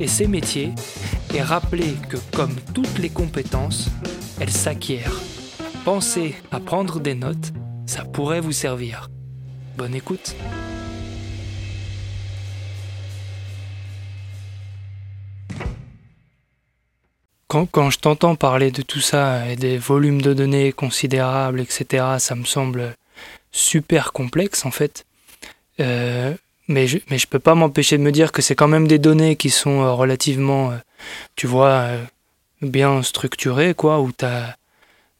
et ses métiers et rappeler que comme toutes les compétences, elles s'acquièrent. Pensez à prendre des notes, ça pourrait vous servir. Bonne écoute. Quand, quand je t'entends parler de tout ça et des volumes de données considérables, etc., ça me semble super complexe en fait. Euh, mais je, mais je peux pas m'empêcher de me dire que c'est quand même des données qui sont euh, relativement, euh, tu vois, euh, bien structurées, quoi, où t'as.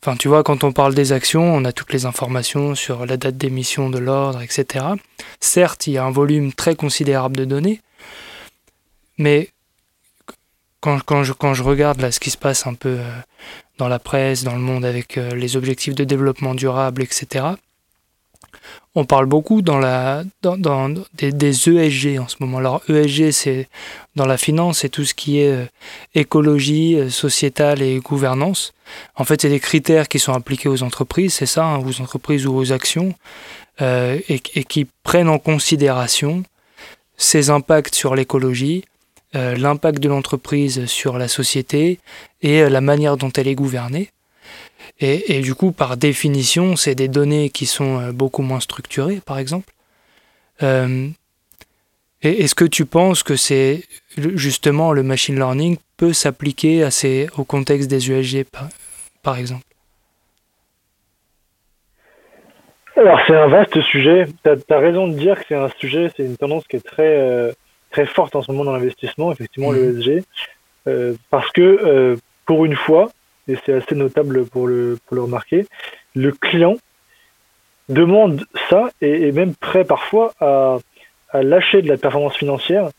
Enfin, tu vois, quand on parle des actions, on a toutes les informations sur la date d'émission de l'ordre, etc. Certes, il y a un volume très considérable de données, mais quand, quand, je, quand je regarde là ce qui se passe un peu dans la presse, dans le monde avec les objectifs de développement durable, etc., on parle beaucoup dans la, dans, des, des, ESG en ce moment. Alors ESG, c'est dans la finance, c'est tout ce qui est euh, écologie, euh, sociétale et gouvernance. En fait, c'est des critères qui sont appliqués aux entreprises, c'est ça, hein, aux entreprises ou aux actions, euh, et, qui prennent en considération ces impacts sur l'écologie, euh, l'impact de l'entreprise sur la société et la manière dont elle est gouvernée. Et, et, du coup, par définition, c'est des données qui sont euh, beaucoup moins structurées, par exemple. Euh, Est-ce que tu penses que c'est justement le machine learning peut s'appliquer au contexte des USG, par, par exemple? Alors, c'est un vaste sujet. Tu as, as, raison de dire que c'est un sujet, c'est une tendance qui est très, euh, très forte en ce moment dans l'investissement, effectivement, mmh. l'ESG. Euh, parce que, pour une fois, et c'est assez notable pour le, pour le remarquer, le client demande ça et est même prêt parfois à, à, lâcher de la performance financière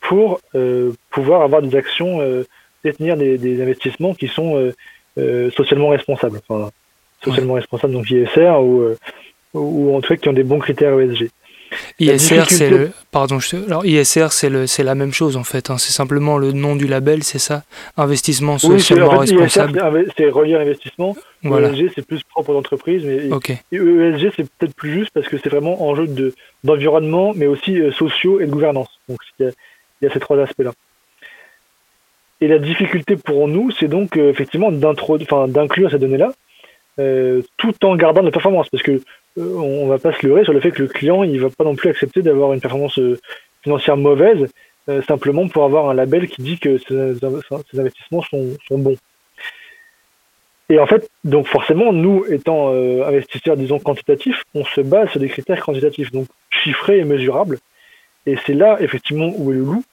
pour euh, pouvoir avoir des actions, euh, détenir des, des, investissements qui sont euh, euh socialement responsables. Enfin, socialement ouais. responsables, donc ISR, ou, ou en tout cas qui ont des bons critères ESG. ISR, c'est le. Pardon, je... alors ISR, c'est le, c'est la même chose en fait. Hein. C'est simplement le nom du label, c'est ça? Investissement socialement oui, en fait, responsable. c'est relié à l'investissement. Voilà. ESG, c'est plus propre aux entreprises, mais okay. et ESG, c'est peut-être plus juste parce que c'est vraiment enjeu de d'environnement, mais aussi euh, sociaux et de gouvernance. Donc il y a, il y a ces trois aspects-là. Et la difficulté pour nous, c'est donc euh, effectivement d'inclure ces données-là, euh, tout en gardant la performance, parce que on va pas se leurrer sur le fait que le client il va pas non plus accepter d'avoir une performance euh, financière mauvaise euh, simplement pour avoir un label qui dit que ces, investissements sont, bons. Et en fait, donc forcément, nous étant euh, investisseurs, disons quantitatifs, on se base sur des critères quantitatifs, donc chiffrés et mesurables. Et c'est là effectivement où est le loup,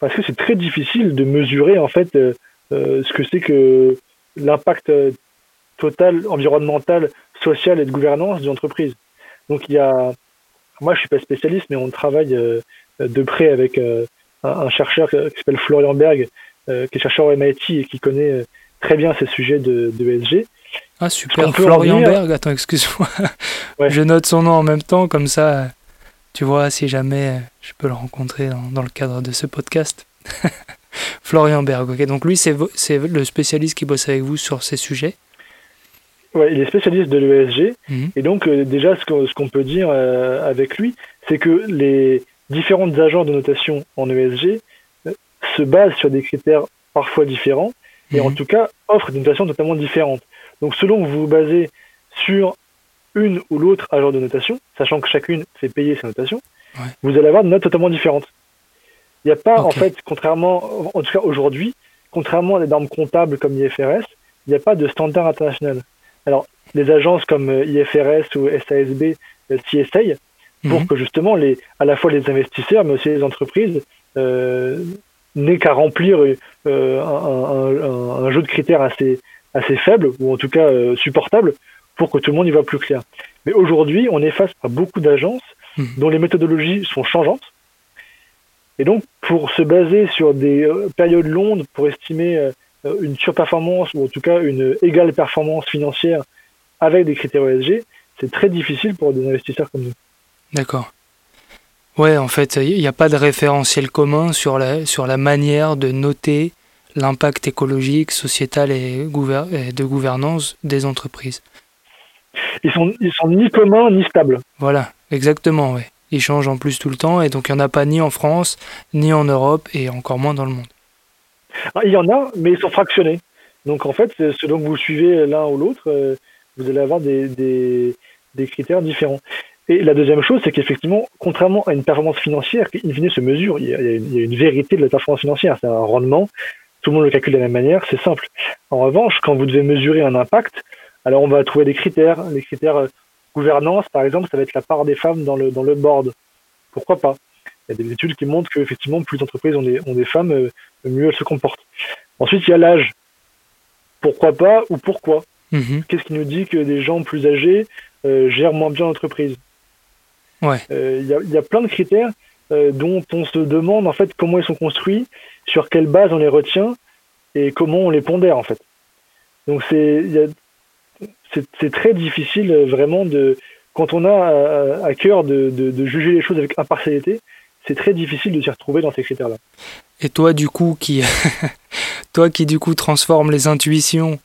parce que c'est très difficile de mesurer en fait euh, ce que c'est que l'impact total environnemental sociale et de gouvernance d'une entreprise. Donc il y a, moi je suis pas spécialiste, mais on travaille euh, de près avec euh, un, un, chercheur qui s'appelle Florian Berg, euh, qui est chercheur au MIT et qui connaît très bien ces sujets de, de ESG. Ah super, Florian Berg, attends excuse-moi, ouais. je note son nom en même temps, comme ça, tu vois, si jamais je peux le rencontrer dans, dans le cadre de ce podcast. Florian Berg, ok, donc lui c'est le spécialiste qui bosse avec vous sur ces sujets? Ouais, il est spécialiste de l'ESG. Mmh. Et donc, euh, déjà, ce qu'on qu peut dire euh, avec lui, c'est que les différentes agences de notation en ESG euh, se basent sur des critères parfois différents et mmh. en tout cas offrent des notations totalement différentes. Donc, selon que vous vous basez sur une ou l'autre agence de notation, sachant que chacune fait payer ses notations, ouais. vous allez avoir des notes totalement différentes. Il n'y a pas, okay. en fait, contrairement, en tout cas aujourd'hui, contrairement à des normes comptables comme IFRS, il n'y a pas de standard international. Alors, les agences comme euh, IFRS ou SASB euh, s'y essayent pour mhm. que justement les, à la fois les investisseurs, mais aussi les entreprises, euh, n'aient qu'à remplir euh, un, un, jeu de critères assez, assez faible, ou en tout cas supportable, pour que tout le monde y voit plus clair. Mais aujourd'hui, on est face à beaucoup d'agences mhm. dont les méthodologies sont changeantes. Et donc, pour se baser sur des périodes longues, pour estimer une surperformance, ou en tout cas une égale performance financière avec des critères ESG, c'est très difficile pour des investisseurs comme nous. D'accord. Ouais, en fait, il n'y a pas de référentiel commun sur la, sur la manière de noter l'impact écologique, sociétal et, de gouvernance des entreprises. Ils sont, ils sont ni communs ni stables. Voilà, exactement, ouais. Ils changent en plus tout le temps et donc il n'y en a pas ni en France, ni en Europe et encore moins dans le monde. Ah, il y en a, mais ils sont fractionnés. Donc en fait, selon que vous suivez l'un ou l'autre, euh, vous allez avoir des, critères différents. Et la deuxième chose, c'est qu'effectivement, contrairement à une performance financière qui, in fine, se mesure, il y, a, une vérité de la performance financière, c'est un rendement, tout le monde le calcule de la même manière, c'est simple. En revanche, quand vous devez mesurer un impact, alors on va trouver des critères. Les critères euh, gouvernance, par exemple, ça va être la part des femmes dans le board. Pourquoi pas? Il y a des études qui montrent qu'effectivement, plus d'entreprises ont des, ont des femmes, euh, mieux elles se comportent. Ensuite, il y a l'âge. Pourquoi pas ou pourquoi? Mhm. Qu'est-ce qui nous dit que des gens plus âgés euh, gèrent moins bien l'entreprise? Ouais. Euh, il y, a, plein de critères dont on se demande en fait comment ils sont construits, sur quelle base on les retient et comment on les pondère en fait. Donc c'est c'est très difficile vraiment de quand on a à, cœur de, de, juger les choses avec impartialité, c'est très difficile de s'y retrouver dans ces critères-là. Et toi du coup qui toi qui du coup transforme les intuitions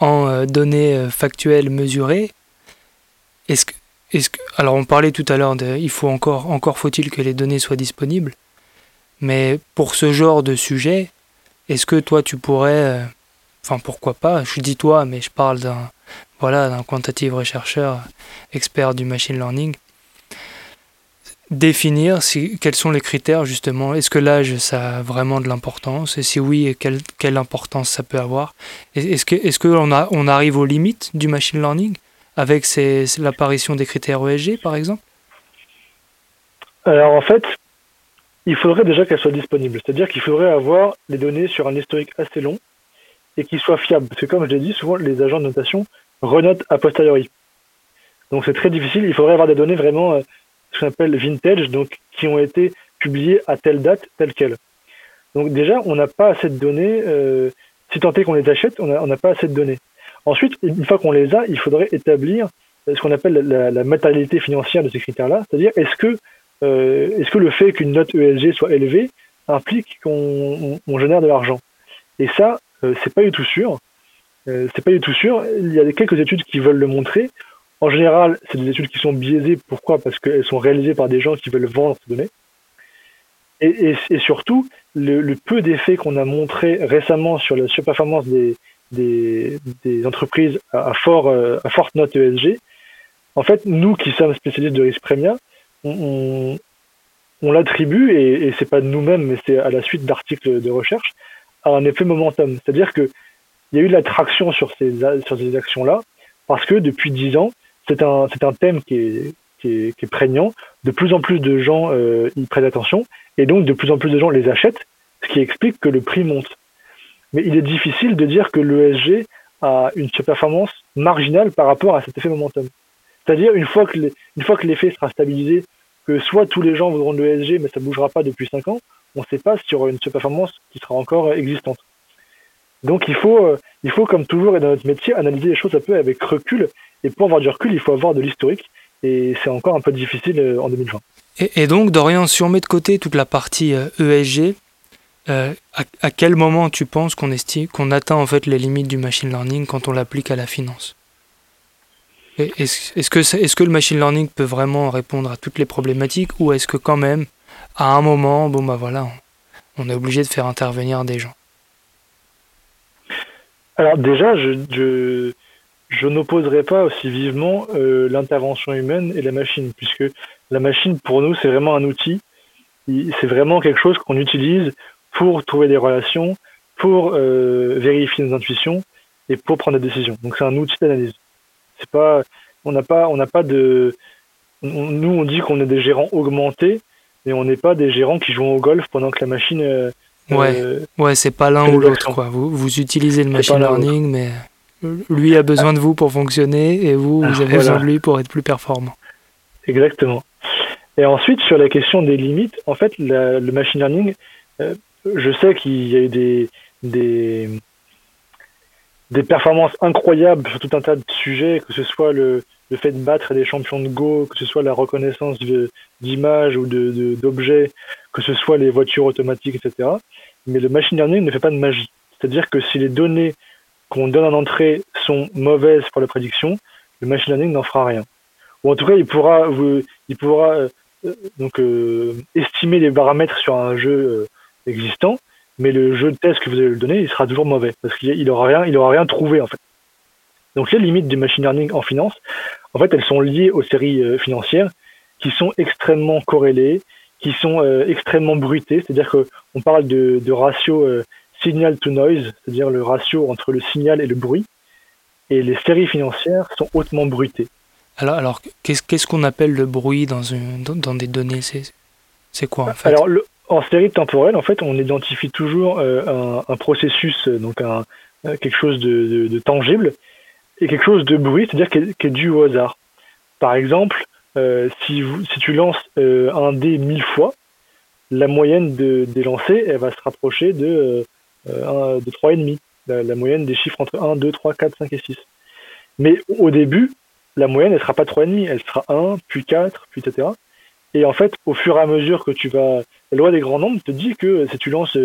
en euh, données euh, factuelles mesurées. Est-ce que, est que, alors on parlait tout à l'heure de, il faut encore, encore faut-il que les données soient disponibles. Mais pour ce genre de sujet, est-ce que toi tu pourrais, euh, enfin pourquoi pas, je dis toi, mais je parle d'un, voilà, d'un quantitative rechercheur expert du machine learning, définir si, quels sont les critères justement. Est-ce que l'âge, ça a vraiment de l'importance? Et si oui, quelle, quelle importance ça peut avoir? Est-ce qu'on est qu'on on arrive aux limites du machine learning avec l'apparition des critères ESG par exemple? Alors en fait, il faudrait déjà qu'elles soient disponibles. C'est-à-dire qu'il faudrait avoir les données sur un historique assez long et qui soient fiables. Parce que comme je l'ai dit, souvent les agents de notation renotent a posteriori. Donc c'est très difficile. Il faudrait avoir des données vraiment euh, ce qu'on appelle vintage, donc qui ont été publiés à telle date, telle quelle. Donc déjà, on n'a pas assez de données. Euh, si tant est qu'on les achète, on n'a pas assez de données. Ensuite, une fois qu'on les a, il faudrait établir ce qu'on appelle la, la, matérialité financière de ces critères-là, c'est-à-dire est-ce que euh, est-ce que le fait qu'une note ESG soit élevée implique qu'on on, génère de l'argent? Et ça, euh, c'est pas du tout sûr. Euh, c'est pas du tout sûr. Il y a quelques études qui veulent le montrer. En général, c'est des études qui sont biaisées. Pourquoi? Parce qu'elles sont réalisées par des gens qui veulent vendre ces données. Et, surtout, le, peu d'effets qu'on a montré récemment sur la surperformance des, des, entreprises à, fort, euh, à forte note ESG, en fait, nous qui sommes spécialistes de risque premia, on, l'attribue, et, et c'est pas nous-mêmes, mais c'est à la suite d'articles de recherche, à un effet momentum. C'est-à-dire qu'il y a eu de l'attraction sur ces, sur ces actions-là, parce que depuis dix ans, c'est un, thème qui est, qui prégnant. De plus en plus de gens euh, y prêtent attention et donc de plus en plus de gens les achètent, ce qui explique que le prix monte. Mais il est difficile de dire que l'ESG a une performance marginale par rapport à cet effet momentum. C'est-à-dire une fois que l'effet sera stabilisé, que soit tous les gens voudront de l'ESG mais ça bougera pas depuis 5 ans, on ne sait pas sur une performance qui sera encore existante. Donc il faut, euh, il faut comme toujours et dans notre métier analyser les choses un peu avec recul et pour avoir du recul, il faut avoir de l'historique. Et c'est encore un peu difficile euh, en 2020. Et, donc, Dorian, si on met de côté toute la partie ESG, euh, e euh, à, quel moment tu penses qu'on qu'on atteint en fait les limites du machine learning quand on l'applique à la finance? Est-ce que, est que le machine learning peut vraiment répondre à toutes les problématiques ou est-ce que quand même, à un moment, bon bah voilà, on, est obligé de faire intervenir des gens? Alors déjà, je je n'opposerai pas aussi vivement euh, l'intervention humaine et la machine, puisque la machine, pour nous, c'est vraiment un outil. C'est vraiment quelque chose qu'on utilise pour trouver des relations, pour vérifier nos intuitions et pour prendre des décisions. Donc c'est un outil d'analyse. C'est pas, on n'a pas, on n'a pas de, nous on dit qu'on est des gérants augmentés, mais on n'est pas des gérants qui jouent au golf pendant que la machine. Euh, ouais, euh, ouais, c'est pas l'un ou l'autre quoi. Vous, vous utilisez le machine learning, mais lui a besoin de vous pour fonctionner et vous, vous avez besoin de lui pour être plus performant. Exactement. Et ensuite, sur la question des limites, en fait, le machine learning, euh, je sais qu'il y a eu des, des, des performances incroyables sur tout un tas de sujets, que ce soit le, le fait de battre des champions de Go, que ce soit la reconnaissance d'images ou d'objets, de, que ce soit les voitures automatiques, etc. Mais le machine learning ne fait pas de magie. C'est-à-dire que si les données qu'on donne en entrée sont mauvaises pour la prédiction, le machine learning n'en fera rien. Ou en tout cas, il pourra, il pourra euh, donc euh, estimer les paramètres sur un jeu euh, existant, mais le jeu de test que vous allez lui donner, il sera toujours mauvais parce qu'il aura rien, il aura rien trouvé en fait. Donc les limites du machine learning en finance, en fait, elles sont liées aux séries euh, financières qui sont extrêmement corrélées, qui sont euh, extrêmement bruitées, c'est-à-dire qu'on parle de, ratio euh, signal to noise, c'est-à-dire le ratio entre le signal et le bruit, et les séries financières sont hautement bruitées. Alors, alors qu'est-ce qu'on appelle le bruit dans, une, dans, des données? C'est quoi en fait? Alors, en série temporelle, en fait, on identifie toujours un, processus, donc un, quelque chose de tangible, et quelque chose de bruit, c'est-à-dire qui, est, dû au hasard. Par exemple, euh, si, vous, si tu lances euh, un dé mille fois, la moyenne de, des lancers, elle va se rapprocher de, euh, de 3,5. La, la moyenne des chiffres entre 1, 2, 3, 4, 5 et 6. Mais au début, la moyenne, elle sera pas 3,5, elle sera 1, puis 4, puis etc. Et en fait, au fur et à mesure que tu vas... La loi des grands nombres te dit que si tu lances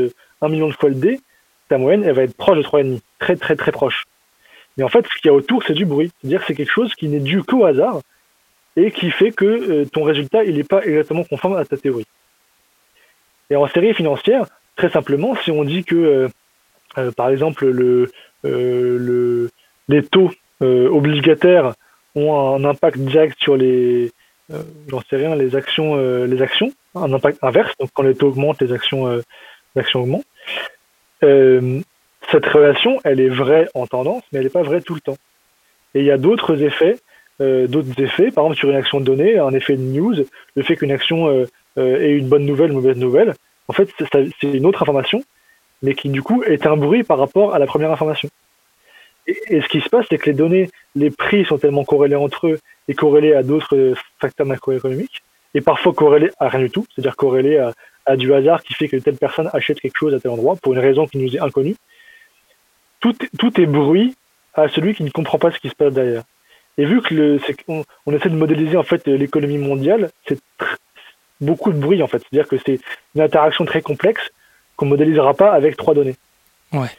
un million de fois le dé, ta moyenne, elle va être proche de 3,5. Très, très, très proche. Mais en fait, ce qu'il y a autour, c'est du bruit. C'est-à-dire que c'est quelque chose qui n'est dû qu'au hasard et qui fait que euh, ton résultat, il n'est pas exactement conforme à ta théorie. Et en série financière, très simplement, si on dit que, euh, euh, par exemple, le, le, les taux obligataires ont un impact direct sur les, j'en sais rien, les actions, les actions, un impact inverse. Donc quand les taux augmentent, les actions, les actions augmentent cette relation, elle est vraie en tendance, mais elle n'est pas vraie tout le temps. Et il y a d'autres effets, euh, d'autres effets, par exemple sur une action donnée, un effet de news, le fait qu'une action euh, euh, ait une bonne nouvelle, une mauvaise nouvelle, en fait, c'est une autre information, mais qui du coup est un bruit par rapport à la première information. Et, ce qui se passe, c'est que les données, les prix sont tellement corrélés entre eux et corrélés à d'autres facteurs macroéconomiques, et parfois corrélés à rien du tout, c'est-à-dire corrélés à, du hasard qui fait que telle personne achète quelque chose à tel endroit pour une raison qui nous est inconnue tout, est bruit à celui qui ne comprend pas ce qui se passe derrière. Et vu que le, on, essaie de modéliser en fait l'économie mondiale, c'est beaucoup de bruit en fait. C'est-à-dire que c'est une interaction très complexe qu'on modélisera pas avec trois données. Ouais.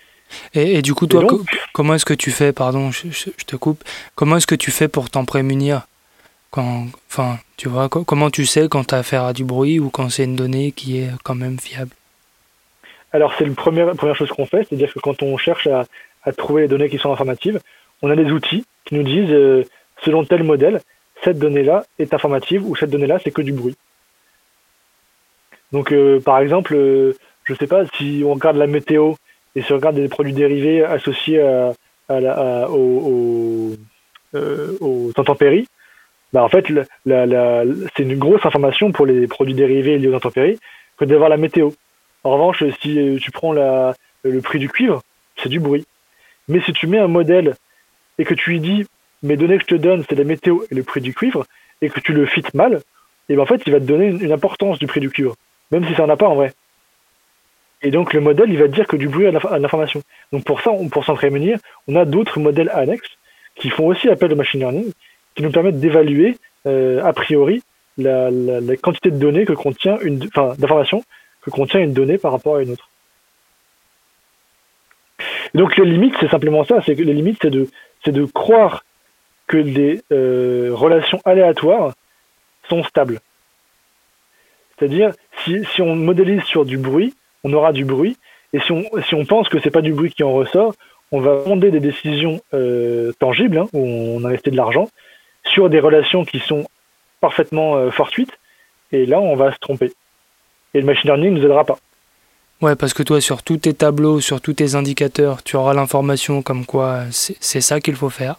Et, du coup, toi, comment est-ce que tu fais, pardon, je, te coupe, comment est-ce que tu fais pour t'en prémunir quand, enfin, tu vois, comment tu sais quand tu as affaire à du bruit ou quand c'est une donnée qui est quand même fiable? Alors c'est la première, première chose qu'on fait, c'est-à-dire que quand on cherche à, trouver les données qui sont informatives, on a des outils qui nous disent, euh, selon tel modèle, cette donnée-là est informative ou cette donnée-là c'est que du bruit. Donc euh, par exemple, euh, je ne sais pas, si on regarde la météo et si on regarde des produits dérivés associés la, aux, intempéries, bah en fait, c'est une grosse information pour les produits dérivés liés aux intempéries que d'avoir la météo. En revanche, si euh, tu prends le prix du cuivre, c'est du bruit. Mais si tu mets un modèle et que tu lui dis mes données que je te donne, c'est la météo et le prix du cuivre, et que tu le fites mal, et ben en fait, il va te donner une importance du prix du cuivre, même si ça n'en a pas en vrai. Et donc le modèle, il va dire que du bruit à l'information. Donc pour ça, pour s'en prémunir, on a d'autres modèles annexes qui font aussi appel au machine learning, qui nous permettent d'évaluer euh, a priori la, quantité de données que contient une, enfin d'informations que contient une donnée par rapport à une autre. donc les limites, c'est simplement ça, c'est que les limites, c'est de, c'est de croire que des euh, relations aléatoires sont stables. C'est-à-dire, si, on modélise sur du bruit, on aura du bruit, et si on, si on pense que c'est pas du bruit qui en ressort, on va fonder des décisions euh, tangibles, hein, où on investit de l'argent, sur des relations qui sont parfaitement euh, fortuites, et là, on va se tromper. Et le machine learning ne nous aidera pas. Ouais, parce que toi, sur tous tes tableaux, sur tous tes indicateurs, tu auras l'information comme quoi c'est ça qu'il faut faire.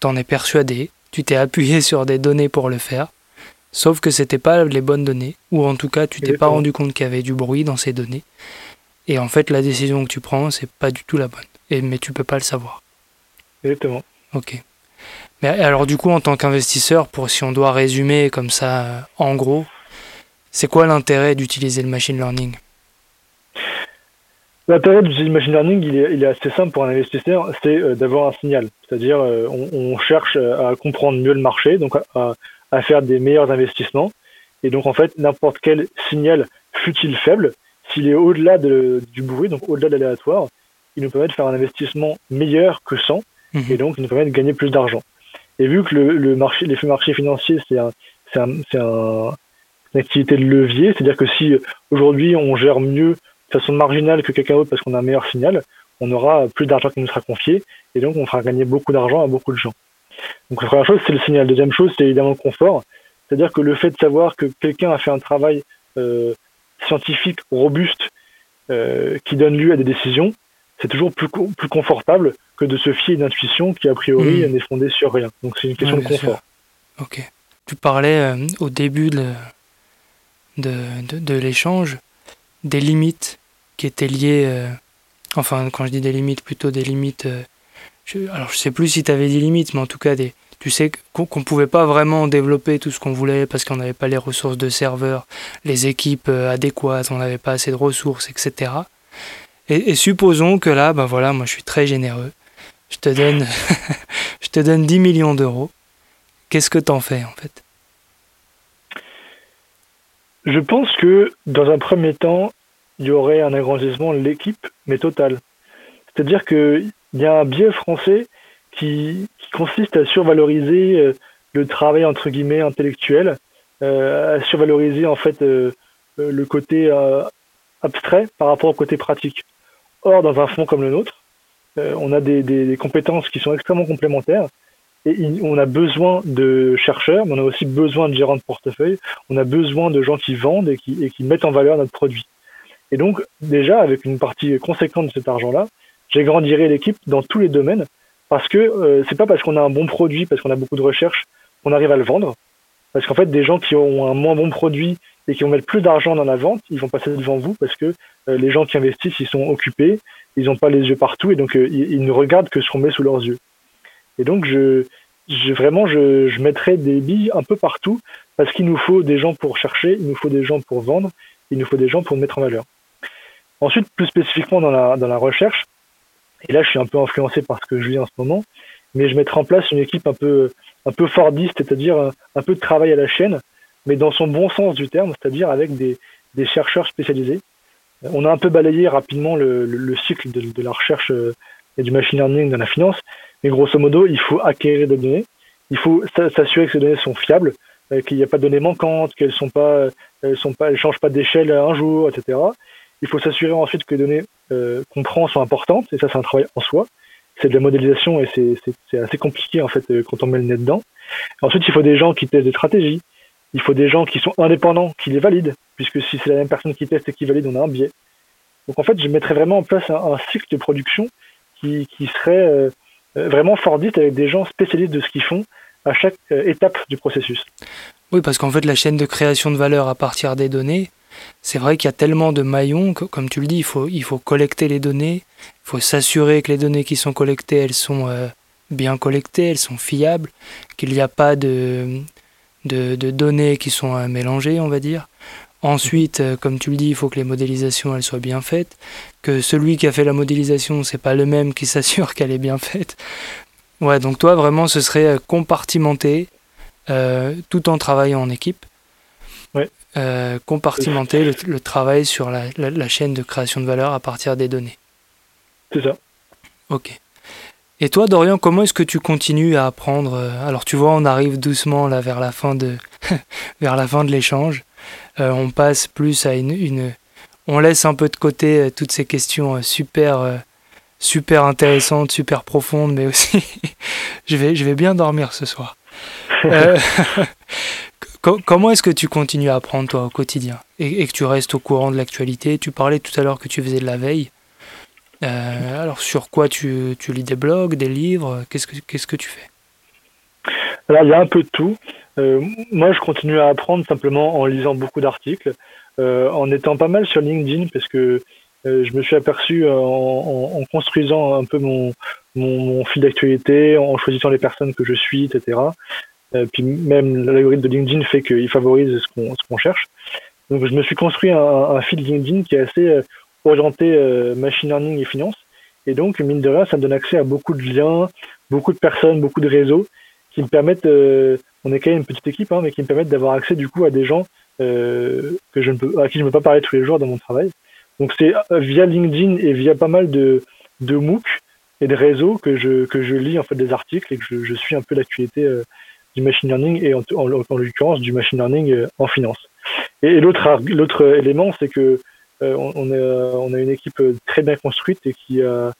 T'en es persuadé, tu t'es appuyé sur des données pour le faire, sauf que c'était pas les bonnes données, ou en tout cas, tu t'es pas rendu compte qu'il y avait du bruit dans ces données. Et en fait, la décision que tu prends, c'est pas du tout la bonne. Et, mais tu peux pas le savoir. Exactement. Ok. Mais alors du coup, en tant qu'investisseur, pour si on doit résumer comme ça, euh, en gros, c'est quoi l'intérêt d'utiliser le machine learning? L'intérêt d'utiliser le machine learning, il est, assez simple pour un investisseur, c'est euh, d'avoir un signal. C'est-à-dire, euh, on, cherche à comprendre mieux le marché, donc à, faire des meilleurs investissements. Et donc, en fait, n'importe quel signal, fut-il faible, s'il est au-delà du bruit, donc au-delà de l'aléatoire, il nous permet de faire un investissement meilleur que sans, mhm. et donc il nous permet de gagner plus d'argent. Et vu que le, marché, les marchés financiers, c'est un, un, une activité de levier, c'est-à-dire que si aujourd'hui on gère mieux de façon marginale que quelqu'un d'autre parce qu'on a un meilleur signal, on aura plus d'argent qui nous sera confié, et donc on fera gagner beaucoup d'argent à beaucoup de gens. Donc la première chose, c'est le signal. Deuxième chose, c'est évidemment le confort. C'est-à-dire que le fait de savoir que quelqu'un a fait un travail euh, scientifique robuste euh, qui donne lieu à des décisions, c'est toujours plus, plus confortable que de se fier à une intuition qui, a priori, hmm. n'est fondée sur rien. Donc c'est une question de confort. Ok. Tu parlais euh, au début de, de, de, l'échange des limites qui étaient liées. Enfin, quand je dis des limites, plutôt des limites. Alors, je sais plus si tu avais des limites, mais en tout cas, tu sais qu'on ne pouvait pas vraiment développer tout ce qu'on voulait parce qu'on n'avait pas les ressources de serveurs, les équipes euh, adéquates, on n'avait pas assez de ressources, etc. Et, supposons que là, ben voilà, moi je suis très généreux. Je te donne, je te donne 10 millions d'euros. Qu'est-ce que tu en fais en fait? Je pense que dans un premier temps, il y aurait un agrandissement de l'équipe, mais total. C'est-à-dire qu'il y a un biais français qui, consiste à survaloriser euh, le travail entre guillemets intellectuel, euh, à survaloriser en fait euh, le côté abstrait par rapport au côté pratique. Or, dans un fonds comme le nôtre, on a des, compétences qui sont extrêmement complémentaires et on a besoin de chercheurs, mais on a aussi besoin de gérants de portefeuille, on a besoin de gens qui vendent et qui mettent en valeur notre produit. Et donc, déjà, avec une partie conséquente de cet argent-là, j'agrandirai l'équipe dans tous les domaines parce que euh, c'est pas parce qu'on a un bon produit, parce qu'on a beaucoup de recherche, qu'on arrive à le vendre. Parce qu'en fait, des gens qui ont un moins bon produit et qui vont mettre plus d'argent dans la vente, ils vont passer devant vous parce que euh, les gens qui investissent, ils sont occupés, ils n'ont pas les yeux partout et donc euh, ils, ne regardent que ce qu'on met sous leurs yeux. Et donc, je, je vraiment, je, je mettrai des billes un peu partout parce qu'il nous faut des gens pour chercher, il nous faut des gens pour vendre, il nous faut des gens pour mettre en valeur. Ensuite, plus spécifiquement dans la, dans la recherche, et là, je suis un peu influencé par ce que je vis en ce moment, mais je mettrai en place une équipe un peu, un peu fordiste, c'est-à-dire un, peu de travail à la chaîne, mais dans son bon sens du terme, c'est-à-dire avec des, des, chercheurs spécialisés. On a un peu balayé rapidement le, le, cycle de, de, la recherche euh, et du machine learning dans la finance, mais grosso modo, il faut acquérir des données, il faut s'assurer que ces données sont fiables, euh, qu'il n'y a pas de données manquantes, qu'elles elles sont pas, elles changent pas d'échelle un jour, etc. Il faut s'assurer ensuite que les données euh, qu'on prend sont importantes, et ça c'est un travail en soi. C'est de la modélisation et c'est assez compliqué en fait euh, quand on met le nez dedans. Ensuite, il faut des gens qui testent des stratégies. Il faut des gens qui sont indépendants, qui les valident, puisque si c'est la même personne qui teste et qui valide, on a un biais. Donc en fait, je mettrais vraiment en place un, cycle de production qui, serait euh, vraiment fordiste avec des gens spécialistes de ce qu'ils font à chaque étape du processus. Oui, parce qu'en fait, la chaîne de création de valeur à partir des données, c'est vrai qu'il y a tellement de maillons que, comme tu le dis, il faut, il faut collecter les données, il faut s'assurer que les données qui sont collectées, elles sont euh, bien collectées, elles sont fiables, qu'il n'y a pas de, de, données qui sont euh, mélangées, on va dire. Ensuite, euh, comme tu le dis, il faut que les modélisations elles soient bien faites, que celui qui a fait la modélisation, c'est pas le même qui s'assure qu'elle est bien faite. Ouais, donc toi vraiment, ce serait compartimenter tout en travaillant en équipe. Euh, compartimenter le, travail sur la, chaîne de création de valeur à partir des données. C'est ça. Ok. Et toi, Dorian, comment est-ce que tu continues à apprendre euh, Alors, tu vois, on arrive doucement là vers la fin de, vers la fin de l'échange. Euh, on passe plus à une, une, on laisse un peu de côté toutes ces questions super, super intéressantes, super profondes, mais aussi, je vais, je vais bien dormir ce soir. comment est-ce que tu continues à apprendre toi au quotidien? Et, que tu restes au courant de l'actualité? Tu parlais tout à l'heure que tu faisais de la veille. Euh, alors sur quoi tu, tu, lis des blogs, des livres? Qu'est-ce que tu fais? Alors il y a un peu de tout. Euh, moi je continue à apprendre simplement en lisant beaucoup d'articles, euh, en étant pas mal sur LinkedIn parce que je me suis aperçu en, construisant un peu mon, mon fil d'actualité, en choisissant les personnes que je suis, etc. Euh, puis même l'algorithme de LinkedIn fait qu'il favorise ce qu'on qu'on cherche. Donc je me suis construit un, un fil LinkedIn qui est assez euh, orienté euh, machine learning et finance. Et donc, mine de rien, ça me donne accès à beaucoup de liens, beaucoup de personnes, beaucoup de réseaux qui me permettent, on est quand même une petite équipe, hein, mais qui me permettent d'avoir accès du coup à des gens euh, que je ne peux, à qui je ne peux pas parler tous les jours dans mon travail. Donc c'est via LinkedIn et via pas mal de, de MOOC et de réseaux que je, que je lis en fait des articles et que je, je suis un peu l'actualité euh, du machine learning et en, en, l'occurrence du machine learning euh, en finance. Et, l'autre l'autre élément, c'est que euh, on, a, on a une équipe très bien construite et qui a,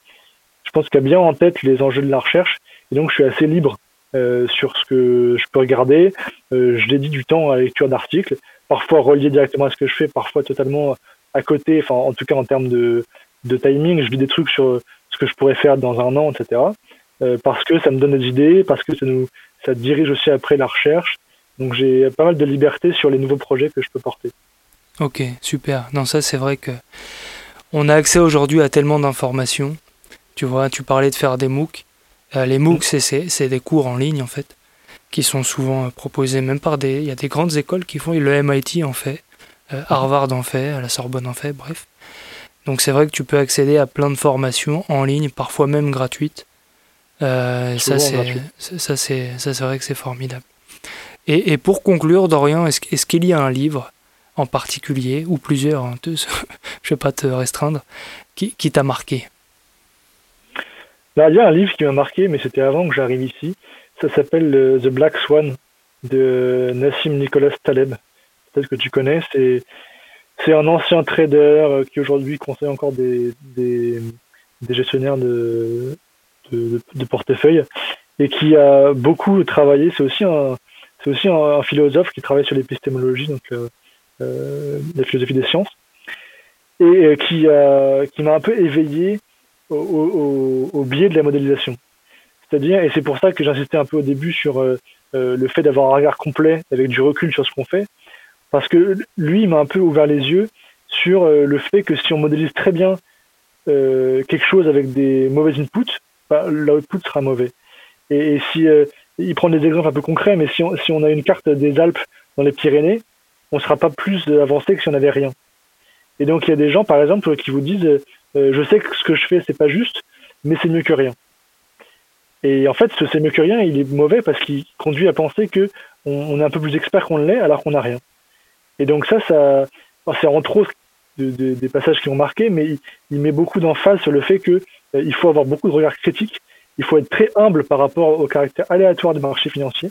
je pense, qui a bien en tête les enjeux de la recherche. Et donc, je suis assez libre euh, sur ce que je peux regarder. Euh, je dédie du temps à la lecture d'articles, parfois relié directement à ce que je fais, parfois totalement à côté. Enfin, en tout cas, en termes de, de timing, je lis des trucs sur ce que je pourrais faire dans un an, etc. Euh, parce que ça me donne des idées, parce que ça nous, ça dirige aussi après la recherche. Donc j'ai pas mal de liberté sur les nouveaux projets que je peux porter. Ok, super. Non, ça c'est vrai que on a accès aujourd'hui à tellement d'informations. Tu vois, tu parlais de faire des MOOC. Euh, les MOOC, c'est des cours en ligne en fait, qui sont souvent euh, proposés même par des. Il y a des grandes écoles qui font. Le MIT en fait, euh, Harvard en fait, la Sorbonne en fait, bref. Donc c'est vrai que tu peux accéder à plein de formations en ligne, parfois même gratuites. Euh, ça, c'est, ça, c'est, ça, c'est vrai que c'est formidable. Et, et pour conclure, Dorian, est-ce, est-ce qu'il y a un livre en particulier, ou plusieurs, hein, je ne vais pas te restreindre, qui, qui t'a marqué? Là, Il y a un livre qui m'a marqué, mais c'était avant que j'arrive ici. Ça s'appelle euh, The Black Swan de Nassim Nicholas Taleb. Peut-être que tu connais. C'est, c'est un ancien trader euh, qui aujourd'hui conseille encore des, des, des gestionnaires de, de, portefeuille et qui a beaucoup travaillé. C'est aussi un, c'est aussi un, philosophe qui travaille sur l'épistémologie, donc euh, euh, la philosophie des sciences, et euh, qui, qui m'a un peu éveillé au, biais de la modélisation. C'est-à-dire, et c'est pour ça que j'insistais un peu au début sur le fait d'avoir un regard complet avec du recul sur ce qu'on fait, parce que lui, il m'a un peu ouvert les yeux sur le fait que si on modélise très bien quelque chose avec des mauvais inputs, l'output sera mauvais. Et, si euh, il prend des exemples un peu concrets, mais si on, si on a une carte des Alpes dans les Pyrénées, on ne sera pas plus avancé que si on n'avait rien. Et donc il y a des gens, par exemple, qui vous disent euh, je sais que ce que je fais c'est pas juste, mais c'est mieux que rien. Et en fait, ce c'est mieux que rien, il est mauvais parce qu'il conduit à penser que on, est un peu plus expert qu'on l'est alors qu'on n'a rien. Et donc ça, ça c'est entre autres des passages qui ont marqué, mais il, il met beaucoup d'emphase sur le fait que il faut avoir beaucoup de regard critique, il faut être très humble par rapport au caractère aléatoire du marché financier,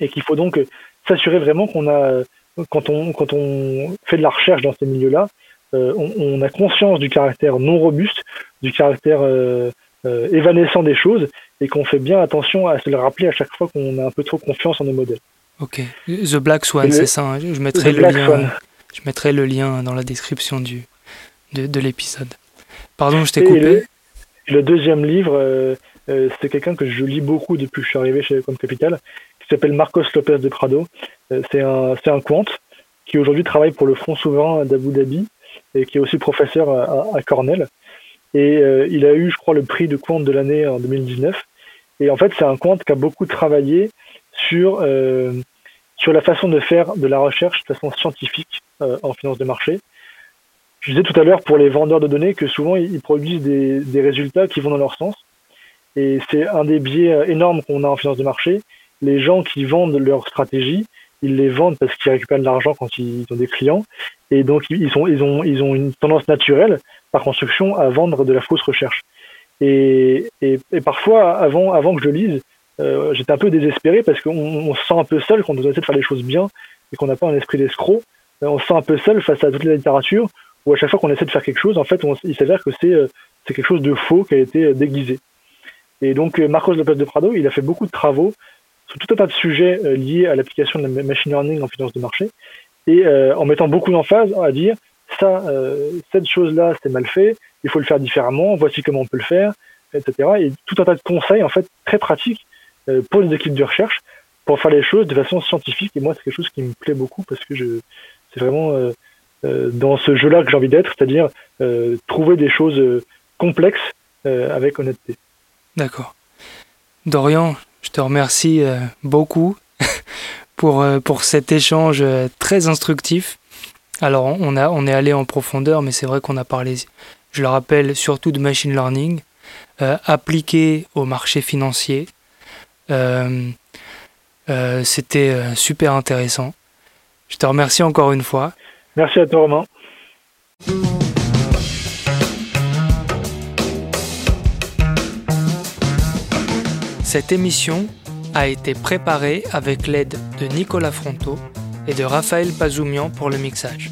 et qu'il faut donc euh, s'assurer vraiment qu'on a, euh, quand on, quand on fait de la recherche dans ces milieux-là, on, a conscience du caractère non robuste, du caractère évanescent des choses, et qu'on fait bien attention à se le rappeler à chaque fois qu'on a un peu trop confiance en nos modèles. Ok, The Black Swan, c'est ça. Hein. Je mettrai le lien. Je mettrai le lien dans la description du de, de l'épisode. Pardon, je t'ai coupé. Le deuxième livre, euh, euh, c'est quelqu'un que je lis beaucoup depuis que je suis arrivé chez Compte Capital, qui s'appelle Marcos Lopez de Prado. Euh, c'est un, un quant qui aujourd'hui travaille pour le Fonds souverain d'Abu Dhabi et qui est aussi professeur à, Cornell. Et il a eu, je crois, le prix de quant de l'année en 2019. Et en fait, c'est un quant qui a beaucoup travaillé sur sur la façon de faire de la recherche de façon scientifique en finance de marché je disais tout à l'heure pour les vendeurs de données que souvent ils produisent des, des résultats qui vont dans leur sens. Et c'est un des biais euh, énormes qu'on a en finance de marché. Les gens qui vendent leur stratégie, ils les vendent parce qu'ils récupèrent de l'argent quand ils ont des clients. Et donc ils, sont, ils, ont, ils ont une tendance naturelle, par construction, à vendre de la fausse recherche. Et, et, et parfois, avant, avant que je lise, euh, j'étais un peu désespéré parce qu'on on se sent un peu seul quand on essaie de faire les choses bien et qu'on n'a pas un esprit d'escroc. Euh, on se sent un peu seul face à toute la littérature où à chaque fois qu'on essaie de faire quelque chose, en fait, on, il s'avère que c'est euh, c'est quelque chose de faux qui a été euh, déguisé. Et donc, euh, Marcos Lopez de Prado, il a fait beaucoup de travaux sur tout un tas de sujets liés à l'application de la machine learning en finance de marché, et en mettant beaucoup d'emphase à dire ça, cette chose-là, c'est mal fait, il faut le faire différemment, voici comment on peut le faire, etc. Et tout un tas de conseils en fait très pratiques pour les équipes de recherche pour faire les choses de façon scientifique. Et moi, c'est quelque chose qui me plaît beaucoup parce que je, c'est vraiment euh, euh, dans ce jeu-là que j'ai envie d'être, c'est-à-dire euh, trouver des choses complexes avec honnêteté. D'accord. Dorian, je te remercie beaucoup pour, pour cet échange très instructif. Alors, on, a, on est allé en profondeur, mais c'est vrai qu'on a parlé, je le rappelle, surtout de machine learning, appliqué au marché financier. Euh, c'était euh, super intéressant. Je te remercie encore une fois. Merci à toi, Romain. Cette émission a été préparée avec l'aide de Nicolas Fronto et de Raphaël Pazoumian pour le mixage.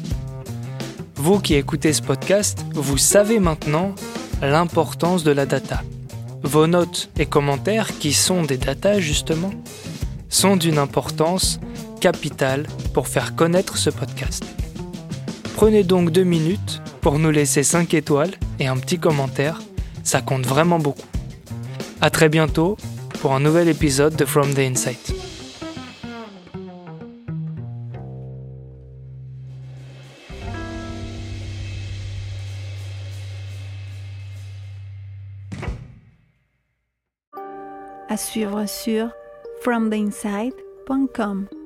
Vous qui écoutez ce podcast, vous savez maintenant l'importance de la data. Vos notes et commentaires, qui sont des data justement, sont d'une importance capitale pour faire connaître ce podcast. Prenez donc deux minutes pour nous laisser 5 étoiles et un petit commentaire, ça compte vraiment beaucoup. A très bientôt pour un nouvel épisode de From the Insight. À suivre sur fromtheinside.com.